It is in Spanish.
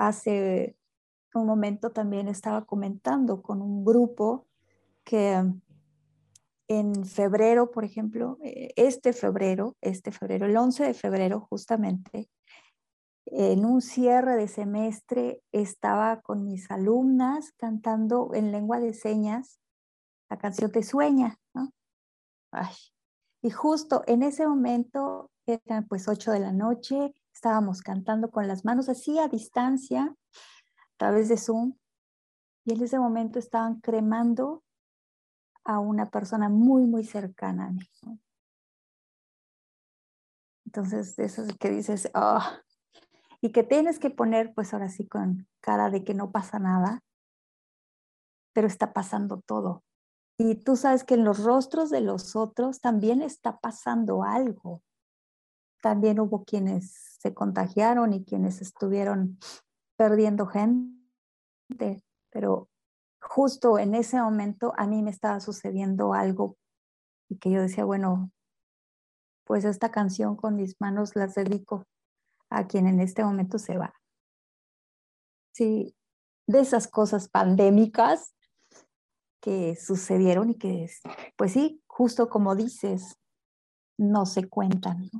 hace un momento también estaba comentando con un grupo que en febrero, por ejemplo, eh, este febrero, este febrero, el 11 de febrero justamente, en un cierre de semestre estaba con mis alumnas cantando en lengua de señas la canción Te sueña, ¿no? Y justo en ese momento, eran pues 8 de la noche, estábamos cantando con las manos así a distancia, a través de Zoom, y en ese momento estaban cremando a una persona muy, muy cercana a mí. Entonces, eso es que dices, oh, y que tienes que poner, pues ahora sí, con cara de que no pasa nada, pero está pasando todo. Y tú sabes que en los rostros de los otros también está pasando algo. También hubo quienes se contagiaron y quienes estuvieron perdiendo gente, pero justo en ese momento a mí me estaba sucediendo algo y que yo decía, bueno, pues esta canción con mis manos las dedico a quien en este momento se va. Sí, de esas cosas pandémicas que sucedieron y que, pues sí, justo como dices, no se cuentan.